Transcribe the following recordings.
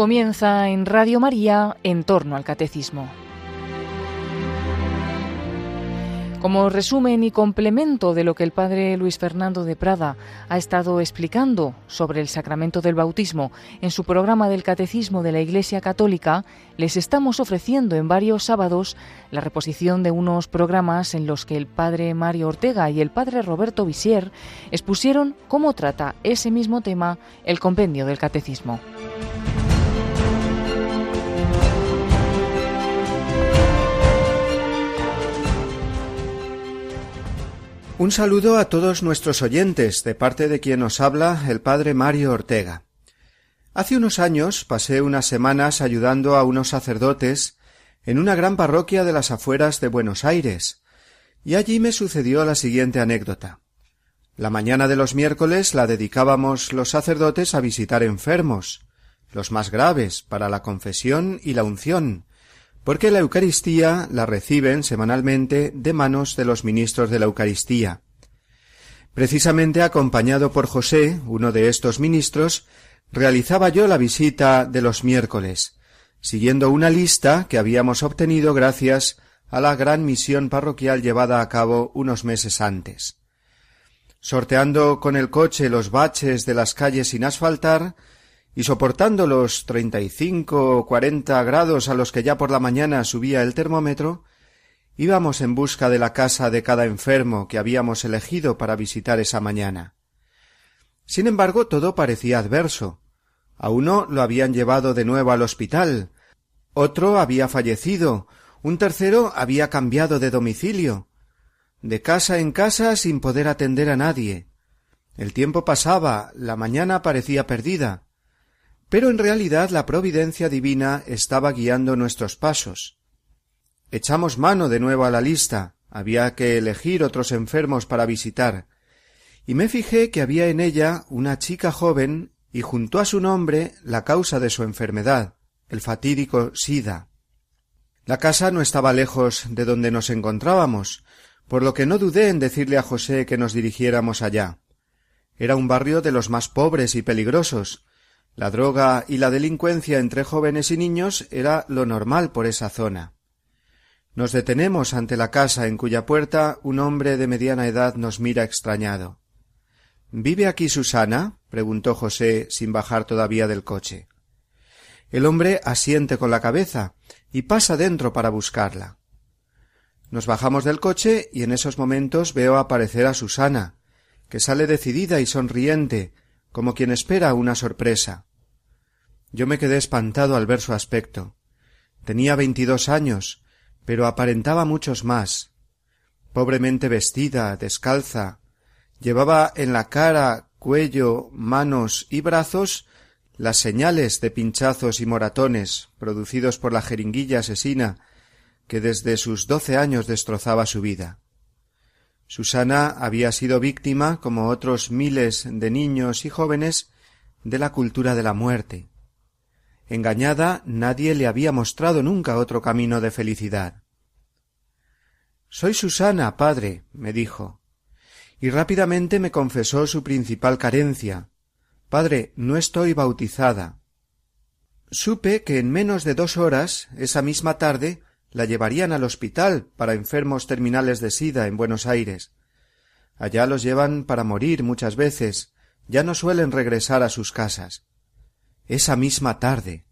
Comienza en Radio María en torno al catecismo. Como resumen y complemento de lo que el padre Luis Fernando de Prada ha estado explicando sobre el sacramento del bautismo en su programa del Catecismo de la Iglesia Católica, les estamos ofreciendo en varios sábados la reposición de unos programas en los que el padre Mario Ortega y el padre Roberto Visier expusieron cómo trata ese mismo tema el compendio del Catecismo. Un saludo a todos nuestros oyentes de parte de quien nos habla el padre Mario Ortega. Hace unos años pasé unas semanas ayudando a unos sacerdotes en una gran parroquia de las afueras de Buenos Aires, y allí me sucedió la siguiente anécdota. La mañana de los miércoles la dedicábamos los sacerdotes a visitar enfermos, los más graves, para la confesión y la unción, porque la Eucaristía la reciben semanalmente de manos de los ministros de la Eucaristía. Precisamente acompañado por José, uno de estos ministros, realizaba yo la visita de los miércoles, siguiendo una lista que habíamos obtenido gracias a la gran misión parroquial llevada a cabo unos meses antes. Sorteando con el coche los baches de las calles sin asfaltar, y soportando los treinta y cinco o cuarenta grados a los que ya por la mañana subía el termómetro, íbamos en busca de la casa de cada enfermo que habíamos elegido para visitar esa mañana. Sin embargo, todo parecía adverso. A uno lo habían llevado de nuevo al hospital, otro había fallecido, un tercero había cambiado de domicilio, de casa en casa sin poder atender a nadie. El tiempo pasaba, la mañana parecía perdida, pero en realidad la providencia divina estaba guiando nuestros pasos. Echamos mano de nuevo a la lista, había que elegir otros enfermos para visitar, y me fijé que había en ella una chica joven y junto a su nombre la causa de su enfermedad, el fatídico SIDA. La casa no estaba lejos de donde nos encontrábamos, por lo que no dudé en decirle a José que nos dirigiéramos allá. Era un barrio de los más pobres y peligrosos, la droga y la delincuencia entre jóvenes y niños era lo normal por esa zona. Nos detenemos ante la casa en cuya puerta un hombre de mediana edad nos mira extrañado. ¿Vive aquí Susana? preguntó José sin bajar todavía del coche. El hombre asiente con la cabeza y pasa dentro para buscarla. Nos bajamos del coche y en esos momentos veo aparecer a Susana, que sale decidida y sonriente, como quien espera una sorpresa. Yo me quedé espantado al ver su aspecto. Tenía veintidós años, pero aparentaba muchos más. Pobremente vestida, descalza, llevaba en la cara, cuello, manos y brazos las señales de pinchazos y moratones producidos por la jeringuilla asesina que desde sus doce años destrozaba su vida. Susana había sido víctima, como otros miles de niños y jóvenes, de la cultura de la muerte. Engañada, nadie le había mostrado nunca otro camino de felicidad. Soy Susana, padre, me dijo, y rápidamente me confesó su principal carencia. Padre, no estoy bautizada. Supe que en menos de dos horas, esa misma tarde, la llevarían al hospital para enfermos terminales de sida en Buenos Aires. Allá los llevan para morir muchas veces, ya no suelen regresar a sus casas. Esa misma tarde.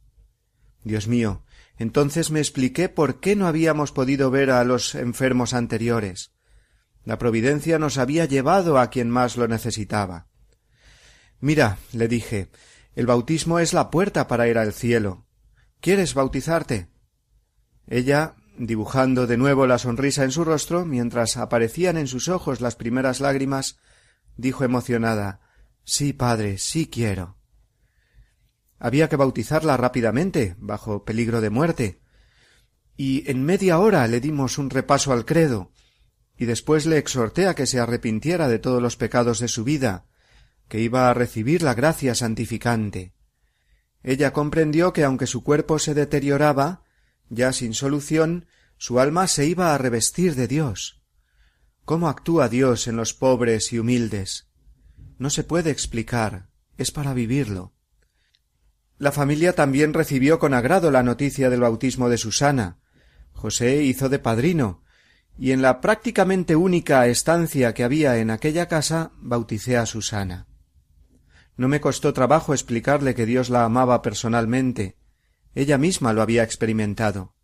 Dios mío, entonces me expliqué por qué no habíamos podido ver a los enfermos anteriores. La providencia nos había llevado a quien más lo necesitaba. Mira, le dije, el bautismo es la puerta para ir al cielo. ¿Quieres bautizarte? Ella, dibujando de nuevo la sonrisa en su rostro, mientras aparecían en sus ojos las primeras lágrimas, dijo emocionada Sí, padre, sí quiero. Había que bautizarla rápidamente, bajo peligro de muerte. Y en media hora le dimos un repaso al credo, y después le exhorté a que se arrepintiera de todos los pecados de su vida, que iba a recibir la gracia santificante. Ella comprendió que aunque su cuerpo se deterioraba, ya sin solución, su alma se iba a revestir de Dios. ¿Cómo actúa Dios en los pobres y humildes? No se puede explicar, es para vivirlo. La familia también recibió con agrado la noticia del bautismo de Susana. José hizo de padrino, y en la prácticamente única estancia que había en aquella casa bauticé a Susana. No me costó trabajo explicarle que Dios la amaba personalmente. Ella misma lo había experimentado.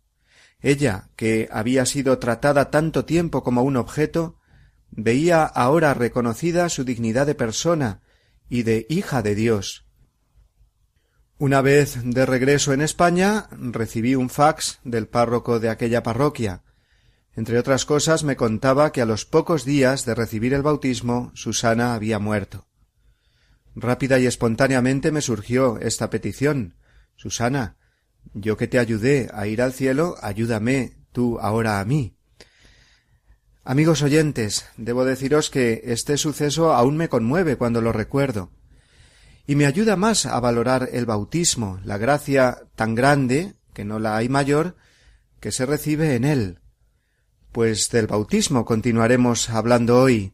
Ella, que había sido tratada tanto tiempo como un objeto, veía ahora reconocida su dignidad de persona y de hija de Dios. Una vez de regreso en España recibí un fax del párroco de aquella parroquia. Entre otras cosas me contaba que a los pocos días de recibir el bautismo Susana había muerto. Rápida y espontáneamente me surgió esta petición Susana, yo que te ayudé a ir al cielo, ayúdame tú ahora a mí. Amigos oyentes, debo deciros que este suceso aún me conmueve cuando lo recuerdo, y me ayuda más a valorar el bautismo, la gracia tan grande, que no la hay mayor, que se recibe en él. Pues del bautismo continuaremos hablando hoy,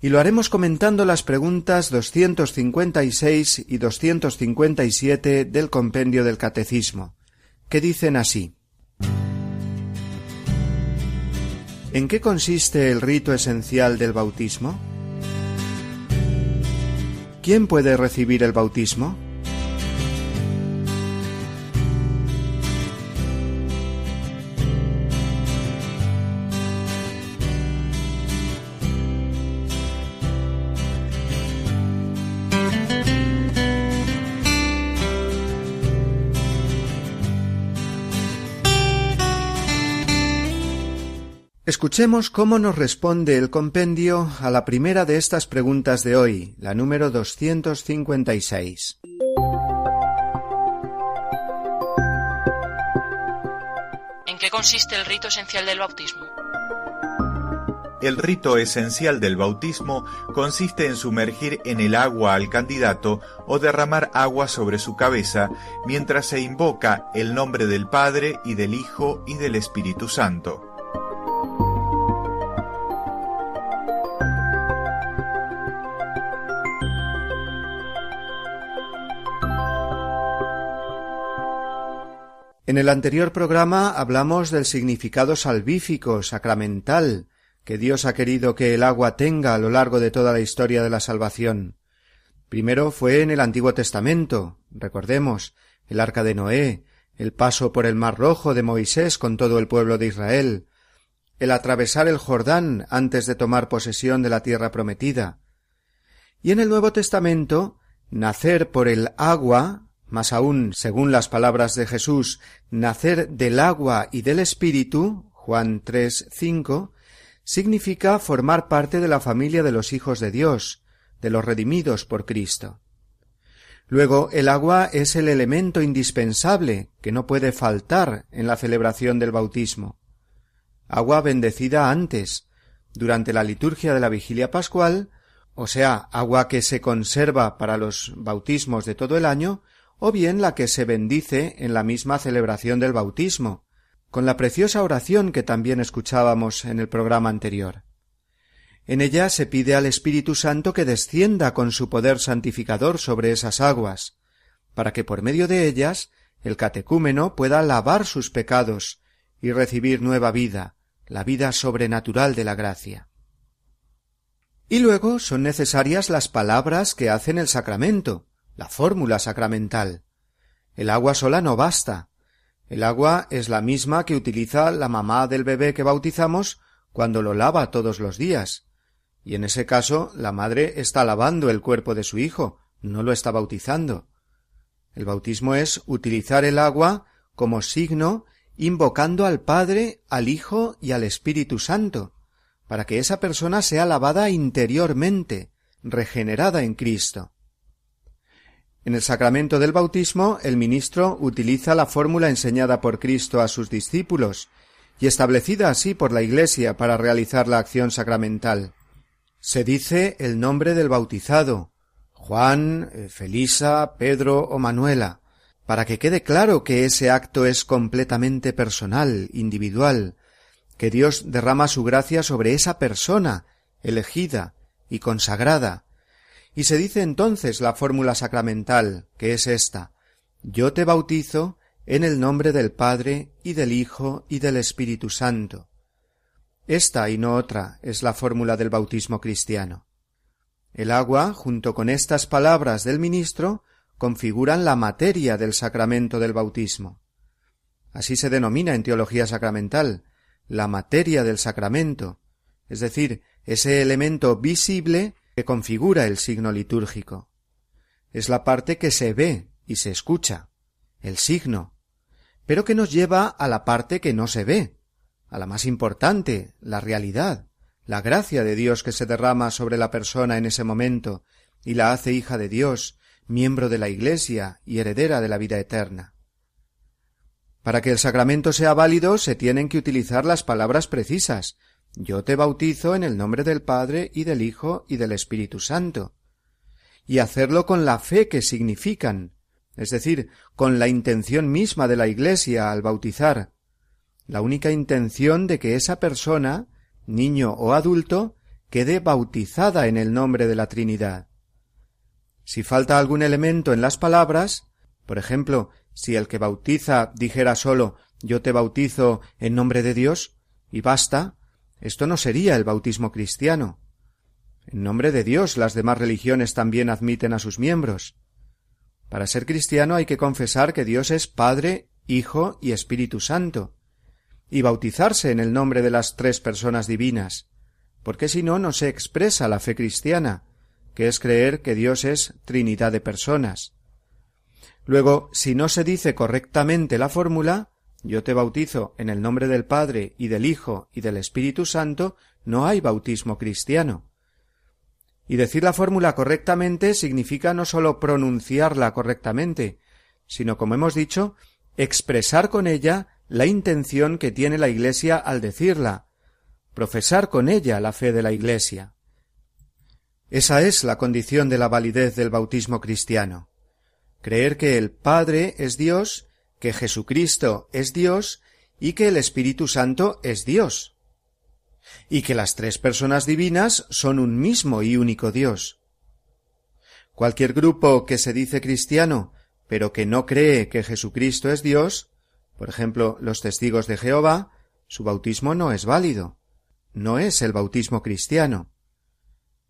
y lo haremos comentando las preguntas 256 y 257 del compendio del Catecismo, que dicen así. ¿En qué consiste el rito esencial del bautismo? ¿Quién puede recibir el bautismo? Escuchemos cómo nos responde el compendio a la primera de estas preguntas de hoy, la número 256. ¿En qué consiste el rito esencial del bautismo? El rito esencial del bautismo consiste en sumergir en el agua al candidato o derramar agua sobre su cabeza mientras se invoca el nombre del Padre y del Hijo y del Espíritu Santo. En el anterior programa hablamos del significado salvífico, sacramental, que Dios ha querido que el agua tenga a lo largo de toda la historia de la salvación. Primero fue en el Antiguo Testamento, recordemos, el arca de Noé, el paso por el Mar Rojo de Moisés con todo el pueblo de Israel, el atravesar el Jordán antes de tomar posesión de la tierra prometida. Y en el Nuevo Testamento, nacer por el agua, más aún, según las palabras de Jesús, nacer del agua y del Espíritu, Juan 3, 5, significa formar parte de la familia de los hijos de Dios, de los redimidos por Cristo. Luego, el agua es el elemento indispensable que no puede faltar en la celebración del bautismo. Agua bendecida antes, durante la liturgia de la vigilia pascual, o sea, agua que se conserva para los bautismos de todo el año, o bien la que se bendice en la misma celebración del bautismo, con la preciosa oración que también escuchábamos en el programa anterior. En ella se pide al Espíritu Santo que descienda con su poder santificador sobre esas aguas, para que por medio de ellas el catecúmeno pueda lavar sus pecados y recibir nueva vida, la vida sobrenatural de la gracia. Y luego son necesarias las palabras que hacen el sacramento, la fórmula sacramental. El agua sola no basta. El agua es la misma que utiliza la mamá del bebé que bautizamos cuando lo lava todos los días. Y en ese caso la madre está lavando el cuerpo de su hijo, no lo está bautizando. El bautismo es utilizar el agua como signo invocando al Padre, al Hijo y al Espíritu Santo, para que esa persona sea lavada interiormente, regenerada en Cristo. En el sacramento del bautismo, el ministro utiliza la fórmula enseñada por Cristo a sus discípulos y establecida así por la Iglesia para realizar la acción sacramental. Se dice el nombre del bautizado, Juan, eh, Felisa, Pedro o Manuela, para que quede claro que ese acto es completamente personal, individual, que Dios derrama su gracia sobre esa persona, elegida y consagrada, y se dice entonces la fórmula sacramental, que es esta Yo te bautizo en el nombre del Padre y del Hijo y del Espíritu Santo. Esta y no otra es la fórmula del bautismo cristiano. El agua, junto con estas palabras del ministro, configuran la materia del sacramento del bautismo. Así se denomina en teología sacramental, la materia del sacramento, es decir, ese elemento visible que configura el signo litúrgico. Es la parte que se ve y se escucha, el signo, pero que nos lleva a la parte que no se ve, a la más importante, la realidad, la gracia de Dios que se derrama sobre la persona en ese momento y la hace hija de Dios, miembro de la Iglesia y heredera de la vida eterna. Para que el sacramento sea válido se tienen que utilizar las palabras precisas. Yo te bautizo en el nombre del Padre y del Hijo y del Espíritu Santo. Y hacerlo con la fe que significan, es decir, con la intención misma de la Iglesia al bautizar, la única intención de que esa persona, niño o adulto, quede bautizada en el nombre de la Trinidad. Si falta algún elemento en las palabras, por ejemplo, si el que bautiza dijera solo yo te bautizo en nombre de Dios, y basta, esto no sería el bautismo cristiano. En nombre de Dios las demás religiones también admiten a sus miembros. Para ser cristiano hay que confesar que Dios es Padre, Hijo y Espíritu Santo, y bautizarse en el nombre de las tres personas divinas, porque si no, no se expresa la fe cristiana, que es creer que Dios es Trinidad de personas. Luego, si no se dice correctamente la fórmula, yo te bautizo en el nombre del Padre y del Hijo y del Espíritu Santo, no hay bautismo cristiano. Y decir la fórmula correctamente significa no sólo pronunciarla correctamente, sino, como hemos dicho, expresar con ella la intención que tiene la Iglesia al decirla, profesar con ella la fe de la Iglesia. Esa es la condición de la validez del bautismo cristiano creer que el Padre es Dios, que Jesucristo es Dios y que el Espíritu Santo es Dios, y que las tres personas divinas son un mismo y único Dios. Cualquier grupo que se dice cristiano, pero que no cree que Jesucristo es Dios, por ejemplo, los testigos de Jehová, su bautismo no es válido, no es el bautismo cristiano.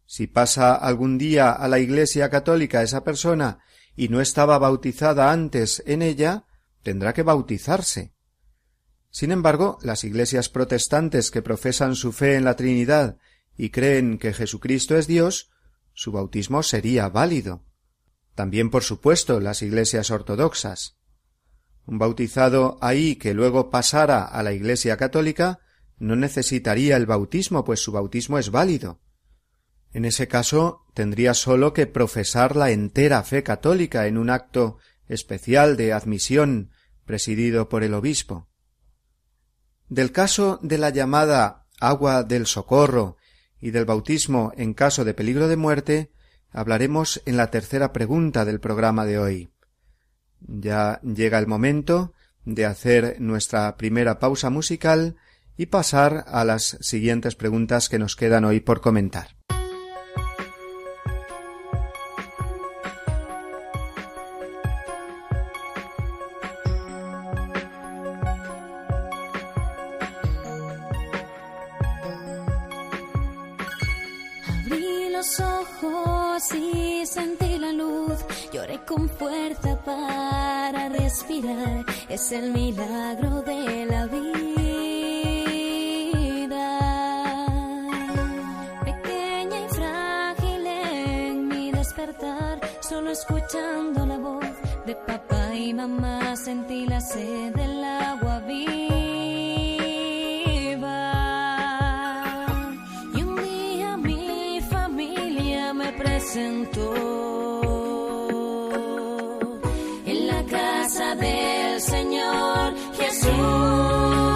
Si pasa algún día a la Iglesia católica esa persona y no estaba bautizada antes en ella, tendrá que bautizarse. Sin embargo, las iglesias protestantes que profesan su fe en la Trinidad y creen que Jesucristo es Dios, su bautismo sería válido. También, por supuesto, las iglesias ortodoxas. Un bautizado ahí que luego pasara a la Iglesia católica no necesitaría el bautismo, pues su bautismo es válido. En ese caso tendría sólo que profesar la entera fe católica en un acto especial de admisión presidido por el obispo. Del caso de la llamada agua del socorro y del bautismo en caso de peligro de muerte hablaremos en la tercera pregunta del programa de hoy. Ya llega el momento de hacer nuestra primera pausa musical y pasar a las siguientes preguntas que nos quedan hoy por comentar. Es el milagro de la vida. Pequeña y frágil en mi despertar, solo escuchando la voz de papá y mamá sentí la sed del agua viva. Y un día mi familia me presentó. Oh.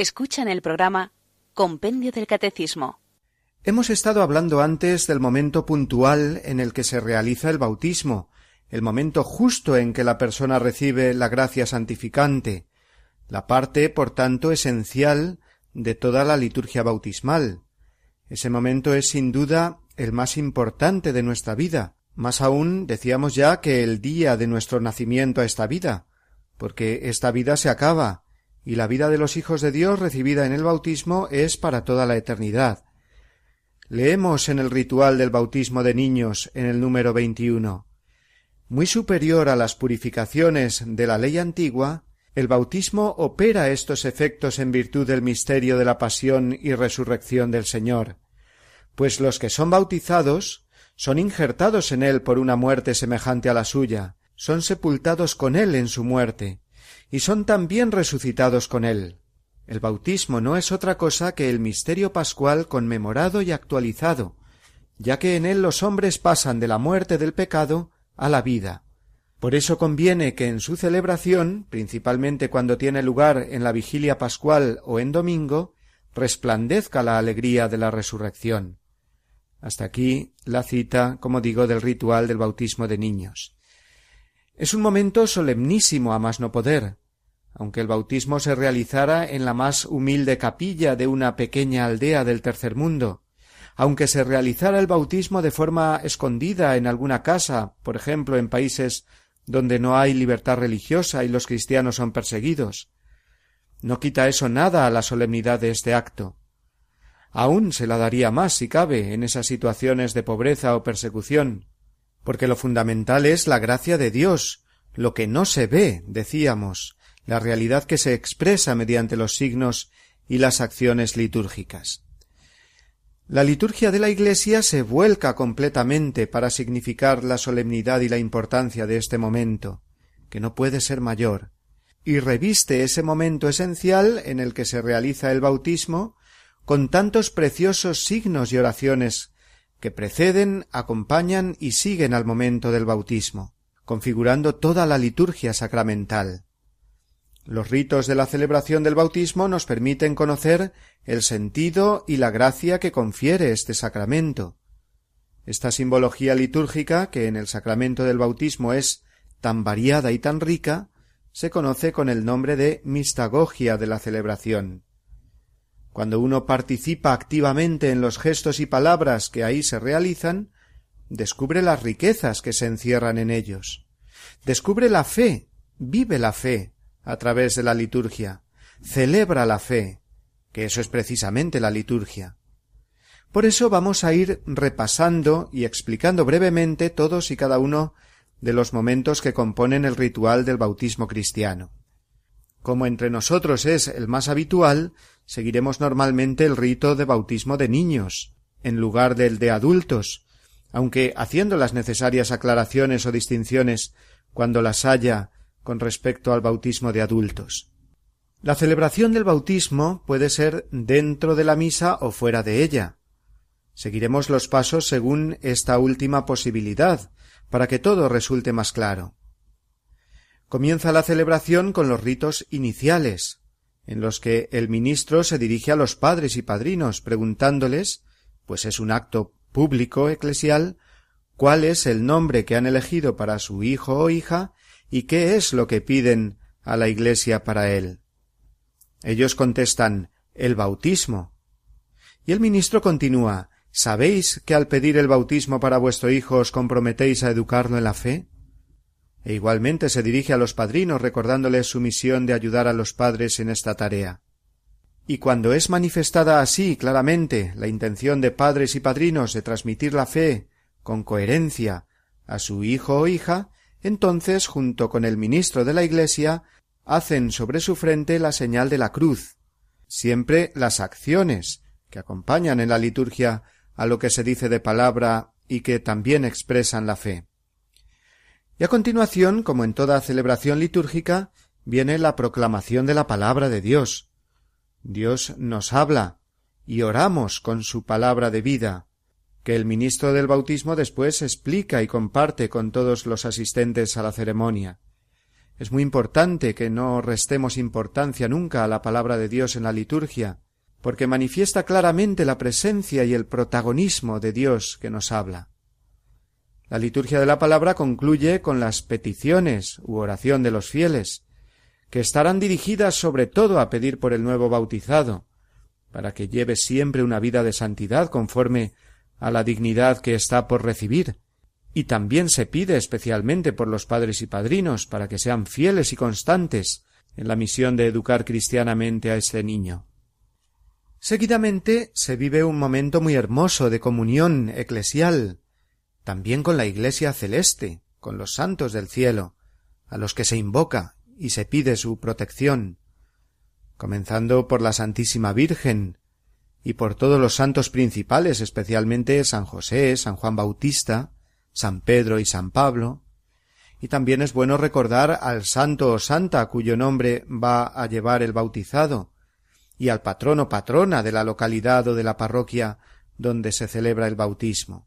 Escuchan el programa Compendio del Catecismo. Hemos estado hablando antes del momento puntual en el que se realiza el bautismo, el momento justo en que la persona recibe la gracia santificante, la parte, por tanto, esencial de toda la liturgia bautismal. Ese momento es sin duda el más importante de nuestra vida, más aún decíamos ya que el día de nuestro nacimiento a esta vida, porque esta vida se acaba, y la vida de los hijos de Dios recibida en el bautismo es para toda la eternidad. Leemos en el ritual del bautismo de niños en el número 21. Muy superior a las purificaciones de la ley antigua, el bautismo opera estos efectos en virtud del misterio de la pasión y resurrección del Señor, pues los que son bautizados son injertados en él por una muerte semejante a la suya, son sepultados con él en su muerte, y son también resucitados con él. El bautismo no es otra cosa que el misterio pascual conmemorado y actualizado, ya que en él los hombres pasan de la muerte del pecado a la vida. Por eso conviene que en su celebración, principalmente cuando tiene lugar en la vigilia pascual o en domingo, resplandezca la alegría de la resurrección. Hasta aquí la cita, como digo, del ritual del bautismo de niños. Es un momento solemnísimo a más no poder, aunque el bautismo se realizara en la más humilde capilla de una pequeña aldea del tercer mundo, aunque se realizara el bautismo de forma escondida en alguna casa, por ejemplo en países donde no hay libertad religiosa y los cristianos son perseguidos. No quita eso nada a la solemnidad de este acto. Aún se la daría más, si cabe, en esas situaciones de pobreza o persecución, porque lo fundamental es la gracia de Dios, lo que no se ve, decíamos, la realidad que se expresa mediante los signos y las acciones litúrgicas. La liturgia de la Iglesia se vuelca completamente para significar la solemnidad y la importancia de este momento, que no puede ser mayor, y reviste ese momento esencial en el que se realiza el bautismo con tantos preciosos signos y oraciones que preceden, acompañan y siguen al momento del bautismo, configurando toda la liturgia sacramental. Los ritos de la celebración del bautismo nos permiten conocer el sentido y la gracia que confiere este sacramento. Esta simbología litúrgica, que en el sacramento del bautismo es tan variada y tan rica, se conoce con el nombre de mistagogia de la celebración. Cuando uno participa activamente en los gestos y palabras que ahí se realizan, descubre las riquezas que se encierran en ellos. Descubre la fe, vive la fe a través de la liturgia, celebra la fe, que eso es precisamente la liturgia. Por eso vamos a ir repasando y explicando brevemente todos y cada uno de los momentos que componen el ritual del bautismo cristiano. Como entre nosotros es el más habitual, seguiremos normalmente el rito de bautismo de niños, en lugar del de adultos, aunque haciendo las necesarias aclaraciones o distinciones cuando las haya con respecto al bautismo de adultos. La celebración del bautismo puede ser dentro de la misa o fuera de ella. Seguiremos los pasos según esta última posibilidad, para que todo resulte más claro. Comienza la celebración con los ritos iniciales, en los que el ministro se dirige a los padres y padrinos preguntándoles, pues es un acto público eclesial, cuál es el nombre que han elegido para su hijo o hija y qué es lo que piden a la Iglesia para él. Ellos contestan el bautismo. Y el ministro continúa ¿Sabéis que al pedir el bautismo para vuestro hijo os comprometéis a educarlo en la fe? E igualmente se dirige a los padrinos recordándoles su misión de ayudar a los padres en esta tarea. Y cuando es manifestada así claramente la intención de padres y padrinos de transmitir la fe con coherencia a su hijo o hija, entonces, junto con el ministro de la Iglesia, hacen sobre su frente la señal de la cruz. Siempre las acciones que acompañan en la liturgia a lo que se dice de palabra y que también expresan la fe. Y a continuación, como en toda celebración litúrgica, viene la proclamación de la palabra de Dios. Dios nos habla y oramos con su palabra de vida, que el ministro del bautismo después explica y comparte con todos los asistentes a la ceremonia. Es muy importante que no restemos importancia nunca a la palabra de Dios en la liturgia, porque manifiesta claramente la presencia y el protagonismo de Dios que nos habla. La liturgia de la palabra concluye con las peticiones u oración de los fieles, que estarán dirigidas sobre todo a pedir por el nuevo bautizado, para que lleve siempre una vida de santidad conforme a la dignidad que está por recibir, y también se pide especialmente por los padres y padrinos para que sean fieles y constantes en la misión de educar cristianamente a este niño. Seguidamente se vive un momento muy hermoso de comunión eclesial, también con la Iglesia celeste, con los santos del cielo, a los que se invoca y se pide su protección, comenzando por la Santísima Virgen y por todos los santos principales, especialmente San José, San Juan Bautista, San Pedro y San Pablo, y también es bueno recordar al santo o santa cuyo nombre va a llevar el bautizado, y al patrono patrona de la localidad o de la parroquia donde se celebra el bautismo.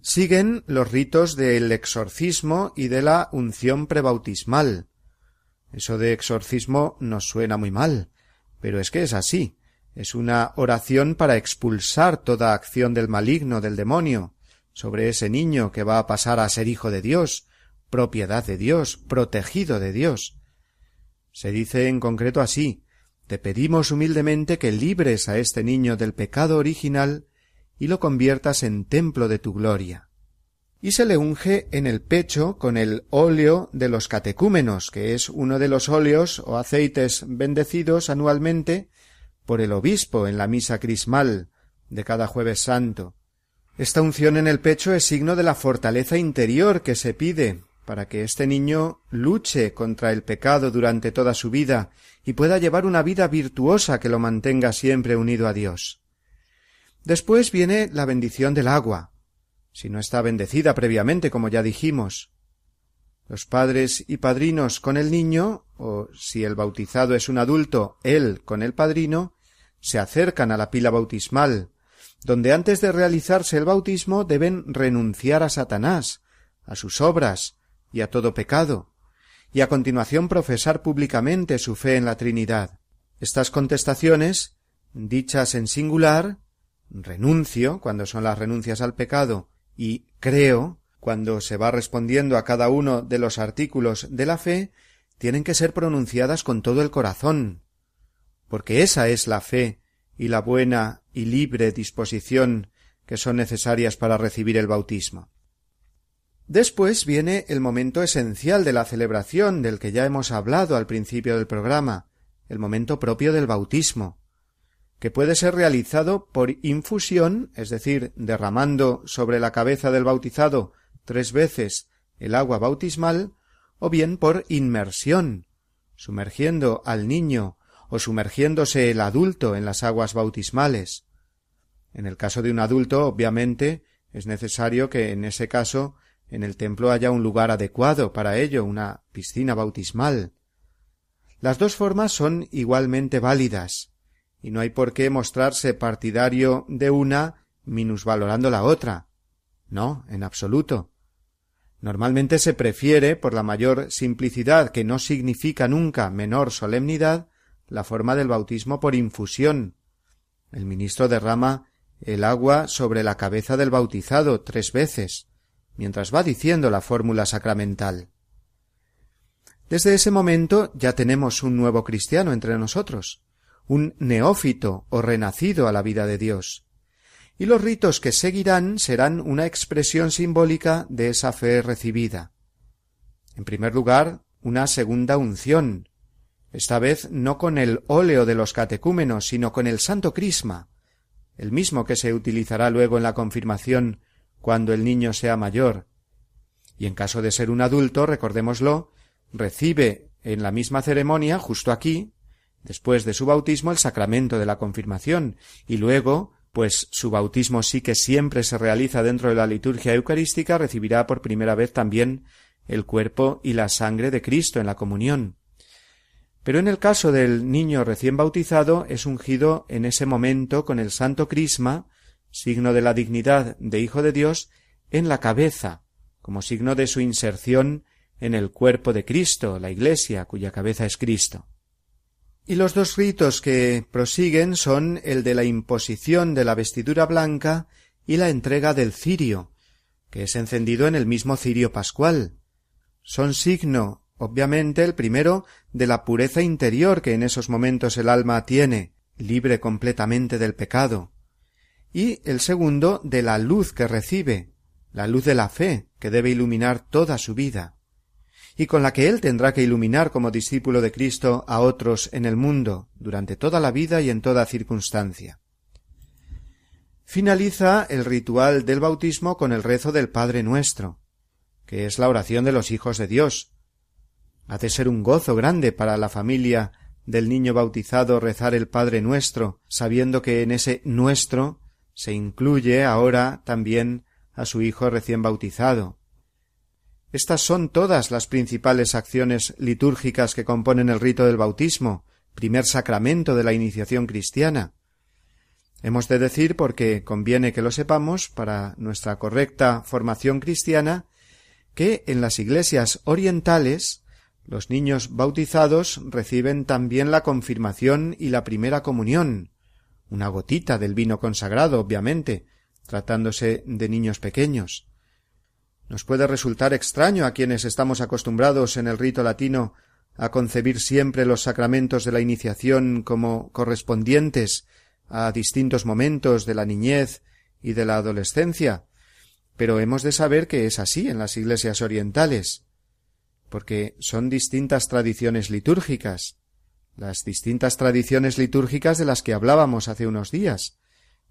Siguen los ritos del exorcismo y de la unción prebautismal. Eso de exorcismo nos suena muy mal, pero es que es así. Es una oración para expulsar toda acción del maligno, del demonio, sobre ese niño que va a pasar a ser hijo de Dios, propiedad de Dios, protegido de Dios. Se dice en concreto así te pedimos humildemente que libres a este niño del pecado original y lo conviertas en templo de tu gloria. Y se le unge en el pecho con el óleo de los catecúmenos, que es uno de los óleos o aceites bendecidos anualmente por el obispo en la misa crismal de cada jueves santo. Esta unción en el pecho es signo de la fortaleza interior que se pide para que este niño luche contra el pecado durante toda su vida y pueda llevar una vida virtuosa que lo mantenga siempre unido a Dios. Después viene la bendición del agua, si no está bendecida previamente, como ya dijimos. Los padres y padrinos con el niño, o si el bautizado es un adulto, él con el padrino, se acercan a la pila bautismal, donde antes de realizarse el bautismo deben renunciar a Satanás, a sus obras y a todo pecado, y a continuación profesar públicamente su fe en la Trinidad. Estas contestaciones, dichas en singular, renuncio, cuando son las renuncias al pecado, y creo, cuando se va respondiendo a cada uno de los artículos de la fe, tienen que ser pronunciadas con todo el corazón, porque esa es la fe y la buena y libre disposición que son necesarias para recibir el bautismo. Después viene el momento esencial de la celebración del que ya hemos hablado al principio del programa, el momento propio del bautismo, que puede ser realizado por infusión, es decir, derramando sobre la cabeza del bautizado tres veces el agua bautismal, o bien por inmersión, sumergiendo al niño o sumergiéndose el adulto en las aguas bautismales. En el caso de un adulto, obviamente, es necesario que en ese caso en el templo haya un lugar adecuado para ello, una piscina bautismal. Las dos formas son igualmente válidas, y no hay por qué mostrarse partidario de una minusvalorando la otra. No, en absoluto. Normalmente se prefiere, por la mayor simplicidad que no significa nunca menor solemnidad, la forma del bautismo por infusión. El ministro derrama el agua sobre la cabeza del bautizado tres veces, mientras va diciendo la fórmula sacramental. Desde ese momento ya tenemos un nuevo cristiano entre nosotros, un neófito o renacido a la vida de Dios y los ritos que seguirán serán una expresión simbólica de esa fe recibida. En primer lugar, una segunda unción, esta vez no con el óleo de los catecúmenos, sino con el santo crisma, el mismo que se utilizará luego en la confirmación cuando el niño sea mayor. Y en caso de ser un adulto, recordémoslo, recibe en la misma ceremonia, justo aquí, después de su bautismo, el sacramento de la confirmación, y luego pues su bautismo sí que siempre se realiza dentro de la liturgia eucarística, recibirá por primera vez también el cuerpo y la sangre de Cristo en la comunión. Pero en el caso del niño recién bautizado es ungido en ese momento con el santo crisma, signo de la dignidad de Hijo de Dios, en la cabeza, como signo de su inserción en el cuerpo de Cristo, la Iglesia, cuya cabeza es Cristo. Y los dos ritos que prosiguen son el de la imposición de la vestidura blanca y la entrega del cirio, que es encendido en el mismo cirio pascual. Son signo, obviamente, el primero de la pureza interior que en esos momentos el alma tiene, libre completamente del pecado, y el segundo de la luz que recibe, la luz de la fe, que debe iluminar toda su vida y con la que él tendrá que iluminar como discípulo de Cristo a otros en el mundo durante toda la vida y en toda circunstancia. Finaliza el ritual del bautismo con el rezo del Padre Nuestro, que es la oración de los hijos de Dios. Ha de ser un gozo grande para la familia del niño bautizado rezar el Padre Nuestro, sabiendo que en ese nuestro se incluye ahora también a su hijo recién bautizado, estas son todas las principales acciones litúrgicas que componen el rito del bautismo, primer sacramento de la iniciación cristiana. Hemos de decir, porque conviene que lo sepamos para nuestra correcta formación cristiana, que en las iglesias orientales los niños bautizados reciben también la confirmación y la primera comunión, una gotita del vino consagrado, obviamente, tratándose de niños pequeños. Nos puede resultar extraño a quienes estamos acostumbrados en el rito latino a concebir siempre los sacramentos de la iniciación como correspondientes a distintos momentos de la niñez y de la adolescencia, pero hemos de saber que es así en las iglesias orientales, porque son distintas tradiciones litúrgicas, las distintas tradiciones litúrgicas de las que hablábamos hace unos días,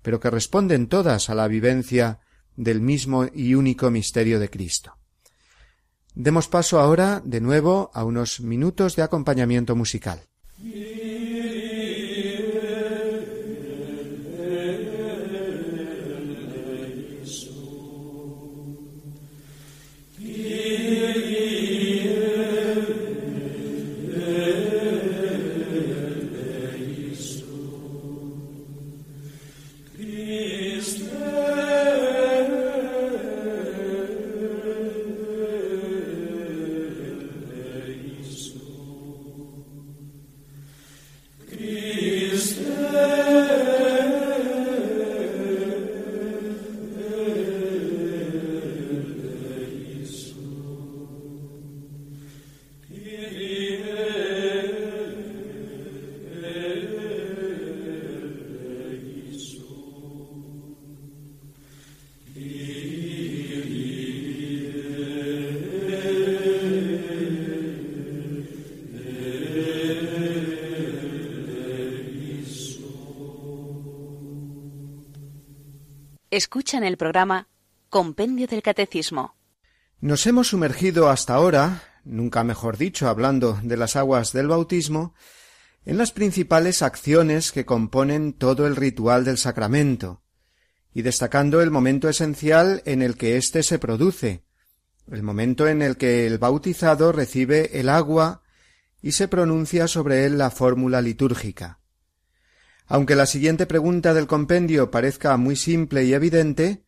pero que responden todas a la vivencia del mismo y único misterio de Cristo. Demos paso ahora de nuevo a unos minutos de acompañamiento musical. Escuchan el programa Compendio del Catecismo. Nos hemos sumergido hasta ahora, nunca mejor dicho, hablando de las aguas del bautismo, en las principales acciones que componen todo el ritual del sacramento, y destacando el momento esencial en el que éste se produce, el momento en el que el bautizado recibe el agua y se pronuncia sobre él la fórmula litúrgica. Aunque la siguiente pregunta del compendio parezca muy simple y evidente,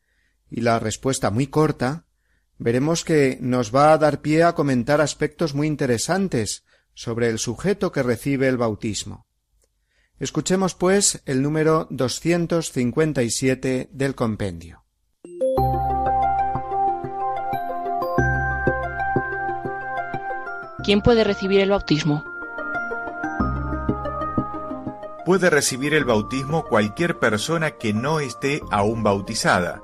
y la respuesta muy corta, veremos que nos va a dar pie a comentar aspectos muy interesantes sobre el sujeto que recibe el bautismo. Escuchemos, pues, el número 257 del compendio. ¿Quién puede recibir el bautismo? Puede recibir el bautismo cualquier persona que no esté aún bautizada.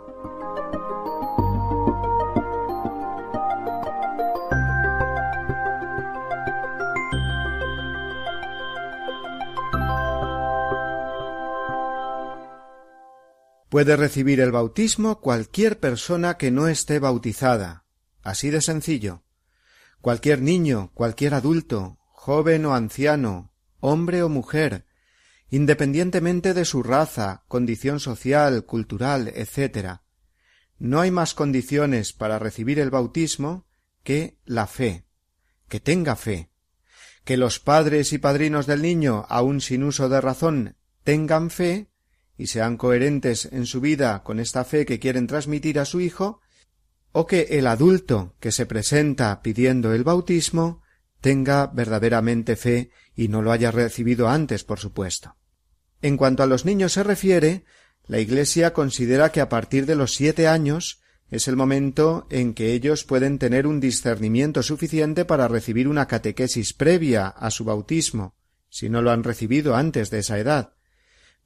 Puede recibir el bautismo cualquier persona que no esté bautizada. Así de sencillo. Cualquier niño, cualquier adulto, joven o anciano, hombre o mujer, independientemente de su raza, condición social, cultural, etc. No hay más condiciones para recibir el bautismo que la fe, que tenga fe, que los padres y padrinos del niño, aun sin uso de razón, tengan fe y sean coherentes en su vida con esta fe que quieren transmitir a su hijo, o que el adulto que se presenta pidiendo el bautismo tenga verdaderamente fe y no lo haya recibido antes, por supuesto. En cuanto a los niños se refiere, la Iglesia considera que a partir de los siete años es el momento en que ellos pueden tener un discernimiento suficiente para recibir una catequesis previa a su bautismo, si no lo han recibido antes de esa edad,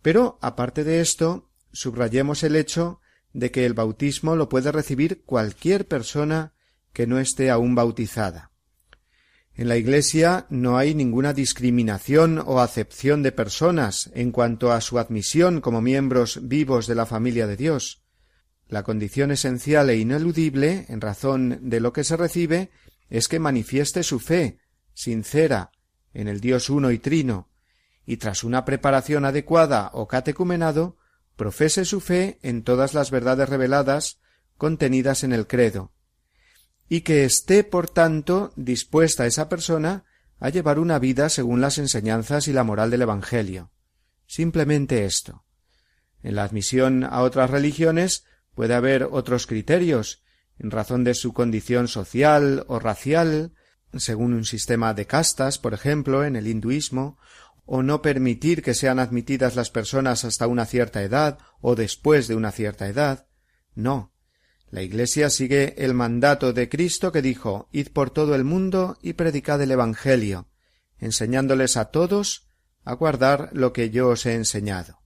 pero, aparte de esto, subrayemos el hecho de que el bautismo lo puede recibir cualquier persona que no esté aún bautizada. En la Iglesia no hay ninguna discriminación o acepción de personas en cuanto a su admisión como miembros vivos de la familia de Dios. La condición esencial e ineludible, en razón de lo que se recibe, es que manifieste su fe, sincera, en el Dios uno y trino, y tras una preparación adecuada o catecumenado, profese su fe en todas las verdades reveladas contenidas en el credo, y que esté, por tanto, dispuesta esa persona a llevar una vida según las enseñanzas y la moral del Evangelio. Simplemente esto. En la admisión a otras religiones puede haber otros criterios, en razón de su condición social o racial, según un sistema de castas, por ejemplo, en el hinduismo, o no permitir que sean admitidas las personas hasta una cierta edad o después de una cierta edad. No. La Iglesia sigue el mandato de Cristo que dijo Id por todo el mundo y predicad el Evangelio, enseñándoles a todos a guardar lo que yo os he enseñado.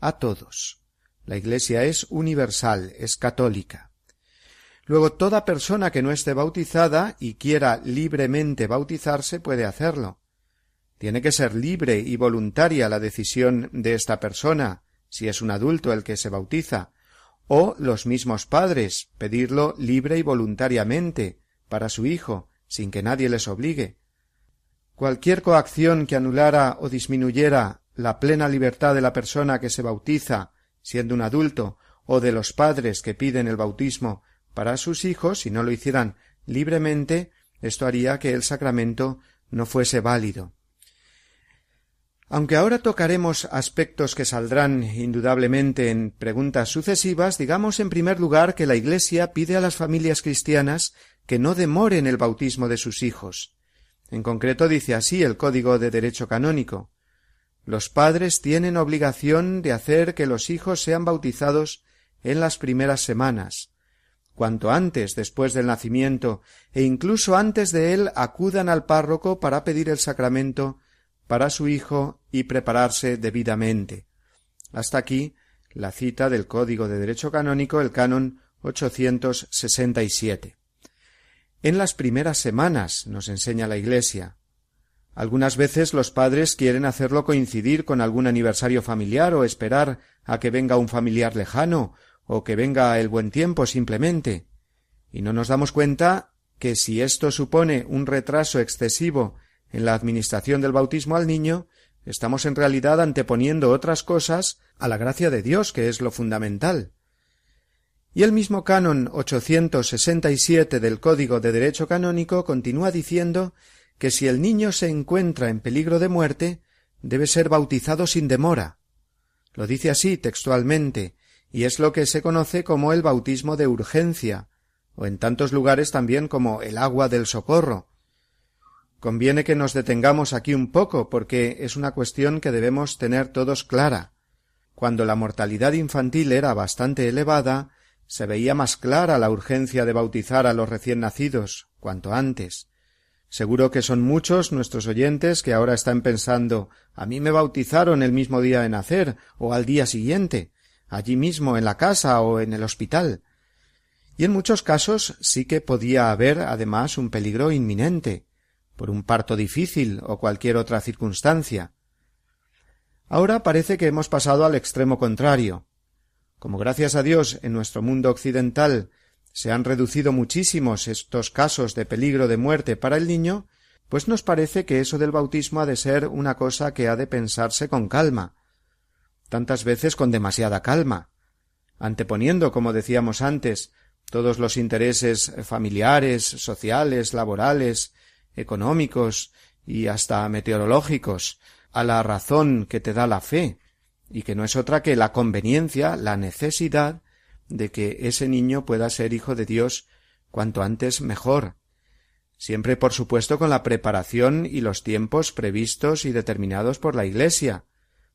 A todos. La Iglesia es universal, es católica. Luego toda persona que no esté bautizada y quiera libremente bautizarse puede hacerlo. Tiene que ser libre y voluntaria la decisión de esta persona, si es un adulto el que se bautiza, o los mismos padres pedirlo libre y voluntariamente para su hijo, sin que nadie les obligue. Cualquier coacción que anulara o disminuyera la plena libertad de la persona que se bautiza, siendo un adulto, o de los padres que piden el bautismo para sus hijos, si no lo hicieran libremente, esto haría que el sacramento no fuese válido. Aunque ahora tocaremos aspectos que saldrán indudablemente en preguntas sucesivas, digamos en primer lugar que la Iglesia pide a las familias cristianas que no demoren el bautismo de sus hijos. En concreto dice así el Código de Derecho Canónico. Los padres tienen obligación de hacer que los hijos sean bautizados en las primeras semanas. Cuanto antes después del nacimiento e incluso antes de él acudan al párroco para pedir el sacramento para su hijo y prepararse debidamente. Hasta aquí la cita del Código de Derecho Canónico, el canon 867. En las primeras semanas, nos enseña la Iglesia. Algunas veces los padres quieren hacerlo coincidir con algún aniversario familiar o esperar a que venga un familiar lejano o que venga el buen tiempo simplemente, y no nos damos cuenta que si esto supone un retraso excesivo en la administración del bautismo al niño, estamos en realidad anteponiendo otras cosas a la gracia de Dios, que es lo fundamental. Y el mismo canon 867 del Código de Derecho Canónico continúa diciendo que si el niño se encuentra en peligro de muerte, debe ser bautizado sin demora. Lo dice así textualmente, y es lo que se conoce como el bautismo de urgencia, o en tantos lugares también como el agua del socorro. Conviene que nos detengamos aquí un poco, porque es una cuestión que debemos tener todos clara. Cuando la mortalidad infantil era bastante elevada, se veía más clara la urgencia de bautizar a los recién nacidos, cuanto antes. Seguro que son muchos nuestros oyentes que ahora están pensando a mí me bautizaron el mismo día de nacer o al día siguiente, allí mismo en la casa o en el hospital. Y en muchos casos sí que podía haber además un peligro inminente, por un parto difícil o cualquier otra circunstancia. Ahora parece que hemos pasado al extremo contrario. Como gracias a Dios en nuestro mundo occidental se han reducido muchísimos estos casos de peligro de muerte para el niño, pues nos parece que eso del bautismo ha de ser una cosa que ha de pensarse con calma, tantas veces con demasiada calma, anteponiendo, como decíamos antes, todos los intereses familiares, sociales, laborales, económicos y hasta meteorológicos, a la razón que te da la fe, y que no es otra que la conveniencia, la necesidad de que ese niño pueda ser hijo de Dios cuanto antes mejor, siempre por supuesto con la preparación y los tiempos previstos y determinados por la Iglesia,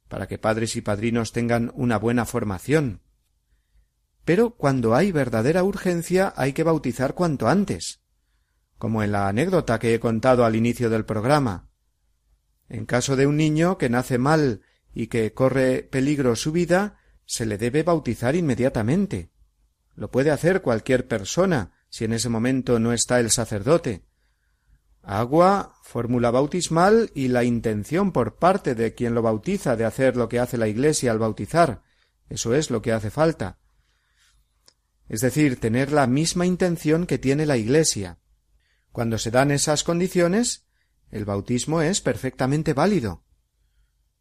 para que padres y padrinos tengan una buena formación. Pero cuando hay verdadera urgencia hay que bautizar cuanto antes, como en la anécdota que he contado al inicio del programa. En caso de un niño que nace mal y que corre peligro su vida, se le debe bautizar inmediatamente. Lo puede hacer cualquier persona, si en ese momento no está el sacerdote. Agua, fórmula bautismal y la intención por parte de quien lo bautiza de hacer lo que hace la Iglesia al bautizar. Eso es lo que hace falta. Es decir, tener la misma intención que tiene la Iglesia. Cuando se dan esas condiciones, el bautismo es perfectamente válido.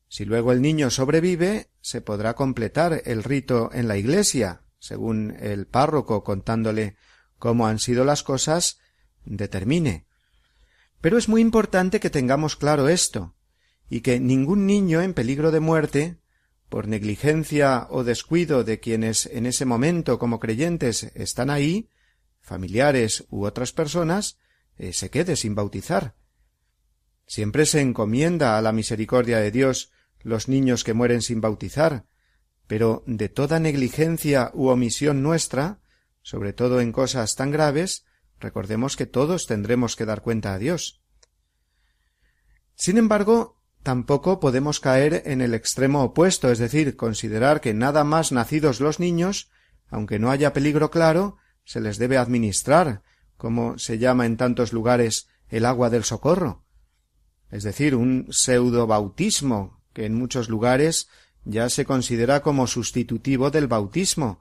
Si luego el niño sobrevive, se podrá completar el rito en la iglesia, según el párroco contándole cómo han sido las cosas, determine. Pero es muy importante que tengamos claro esto, y que ningún niño en peligro de muerte, por negligencia o descuido de quienes en ese momento como creyentes están ahí, familiares u otras personas, eh, se quede sin bautizar. Siempre se encomienda a la misericordia de Dios los niños que mueren sin bautizar, pero de toda negligencia u omisión nuestra, sobre todo en cosas tan graves, recordemos que todos tendremos que dar cuenta a Dios. Sin embargo, tampoco podemos caer en el extremo opuesto, es decir, considerar que nada más nacidos los niños, aunque no haya peligro claro, se les debe administrar, como se llama en tantos lugares el agua del socorro. Es decir, un pseudo bautismo que en muchos lugares ya se considera como sustitutivo del bautismo,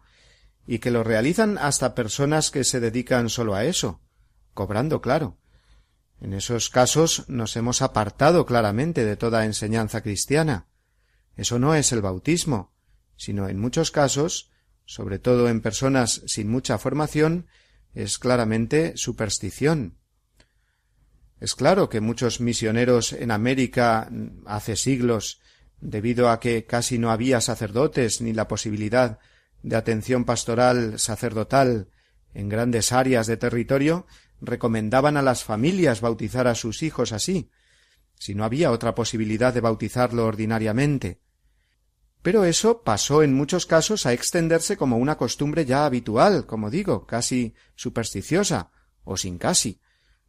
y que lo realizan hasta personas que se dedican solo a eso, cobrando, claro. En esos casos nos hemos apartado claramente de toda enseñanza cristiana. Eso no es el bautismo, sino en muchos casos, sobre todo en personas sin mucha formación, es claramente superstición. Es claro que muchos misioneros en América hace siglos, debido a que casi no había sacerdotes ni la posibilidad de atención pastoral sacerdotal en grandes áreas de territorio, recomendaban a las familias bautizar a sus hijos así, si no había otra posibilidad de bautizarlo ordinariamente. Pero eso pasó en muchos casos a extenderse como una costumbre ya habitual, como digo, casi supersticiosa, o sin casi,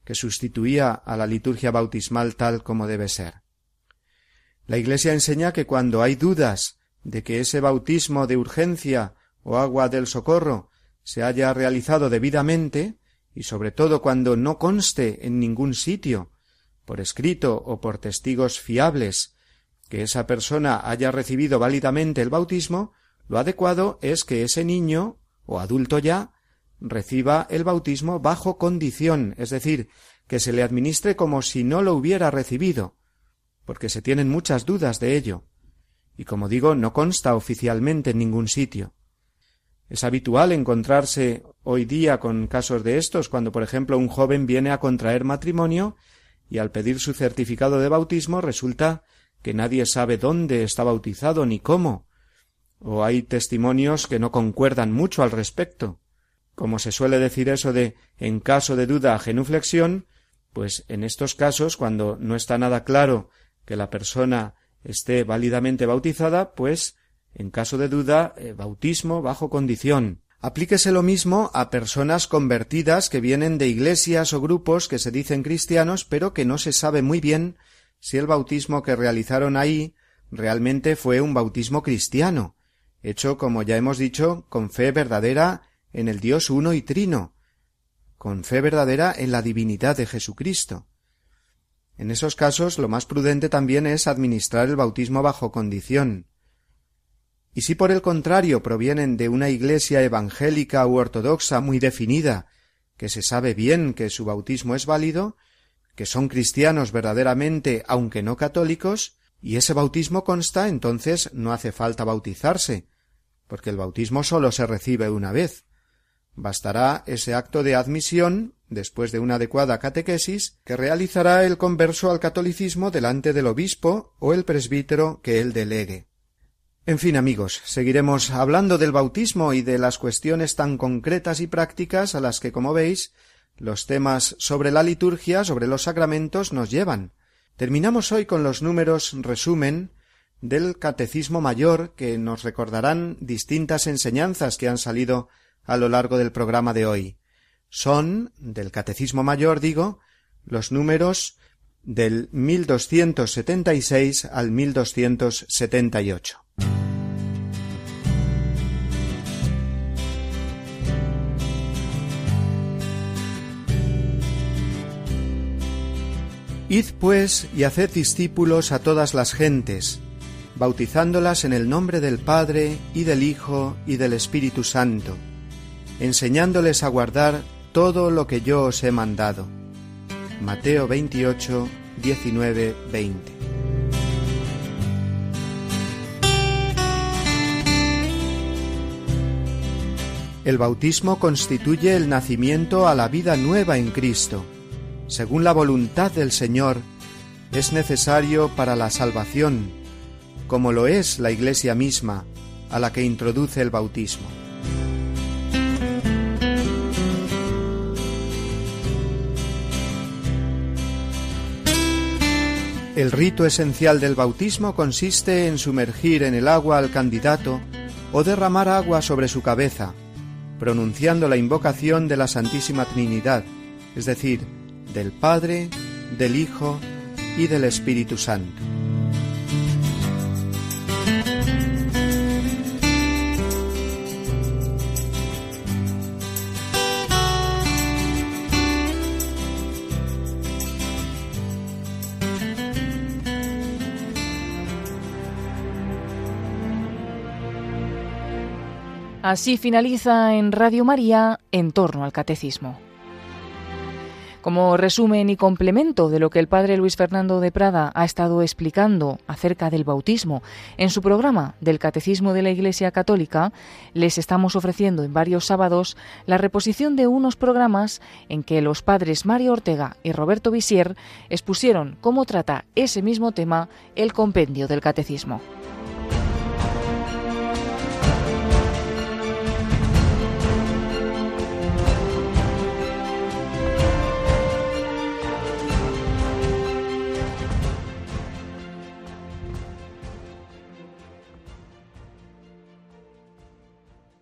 que sustituía a la liturgia bautismal tal como debe ser. La Iglesia enseña que cuando hay dudas de que ese bautismo de urgencia o agua del socorro se haya realizado debidamente, y sobre todo cuando no conste en ningún sitio, por escrito o por testigos fiables, que esa persona haya recibido válidamente el bautismo, Lo adecuado es que ese niño, o adulto ya, reciba el bautismo bajo condición, es decir, que se le administre como si no lo hubiera recibido, porque se tienen muchas dudas de ello, y como digo, no consta oficialmente en ningún sitio. Es habitual encontrarse hoy día con casos de estos, cuando por ejemplo un joven viene a contraer matrimonio y al pedir su certificado de bautismo resulta que nadie sabe dónde está bautizado ni cómo, o hay testimonios que no concuerdan mucho al respecto. Como se suele decir eso de en caso de duda genuflexión, pues en estos casos, cuando no está nada claro que la persona esté válidamente bautizada, pues en caso de duda, eh, bautismo bajo condición. Aplíquese lo mismo a personas convertidas que vienen de iglesias o grupos que se dicen cristianos, pero que no se sabe muy bien si el bautismo que realizaron ahí realmente fue un bautismo cristiano, hecho, como ya hemos dicho, con fe verdadera en el Dios uno y trino, con fe verdadera en la divinidad de Jesucristo. En esos casos lo más prudente también es administrar el bautismo bajo condición. Y si por el contrario provienen de una iglesia evangélica u ortodoxa muy definida, que se sabe bien que su bautismo es válido, que son cristianos verdaderamente aunque no católicos, y ese bautismo consta, entonces no hace falta bautizarse, porque el bautismo sólo se recibe una vez. Bastará ese acto de admisión, después de una adecuada catequesis, que realizará el converso al catolicismo delante del obispo o el presbítero que él delegue. En fin, amigos, seguiremos hablando del bautismo y de las cuestiones tan concretas y prácticas a las que, como veis, los temas sobre la liturgia, sobre los sacramentos, nos llevan. Terminamos hoy con los números resumen del Catecismo Mayor que nos recordarán distintas enseñanzas que han salido a lo largo del programa de hoy. Son, del Catecismo Mayor, digo, los números del 1276 al 1278. Id pues y haced discípulos a todas las gentes, bautizándolas en el nombre del Padre y del Hijo y del Espíritu Santo, enseñándoles a guardar todo lo que yo os he mandado. Mateo 28, 19, 20. El bautismo constituye el nacimiento a la vida nueva en Cristo. Según la voluntad del Señor, es necesario para la salvación, como lo es la Iglesia misma, a la que introduce el bautismo. El rito esencial del bautismo consiste en sumergir en el agua al candidato o derramar agua sobre su cabeza, pronunciando la invocación de la Santísima Trinidad, es decir, del Padre, del Hijo y del Espíritu Santo. Así finaliza en Radio María en torno al catecismo. Como resumen y complemento de lo que el padre Luis Fernando de Prada ha estado explicando acerca del bautismo en su programa del Catecismo de la Iglesia Católica, les estamos ofreciendo en varios sábados la reposición de unos programas en que los padres Mario Ortega y Roberto Visier expusieron cómo trata ese mismo tema el compendio del Catecismo.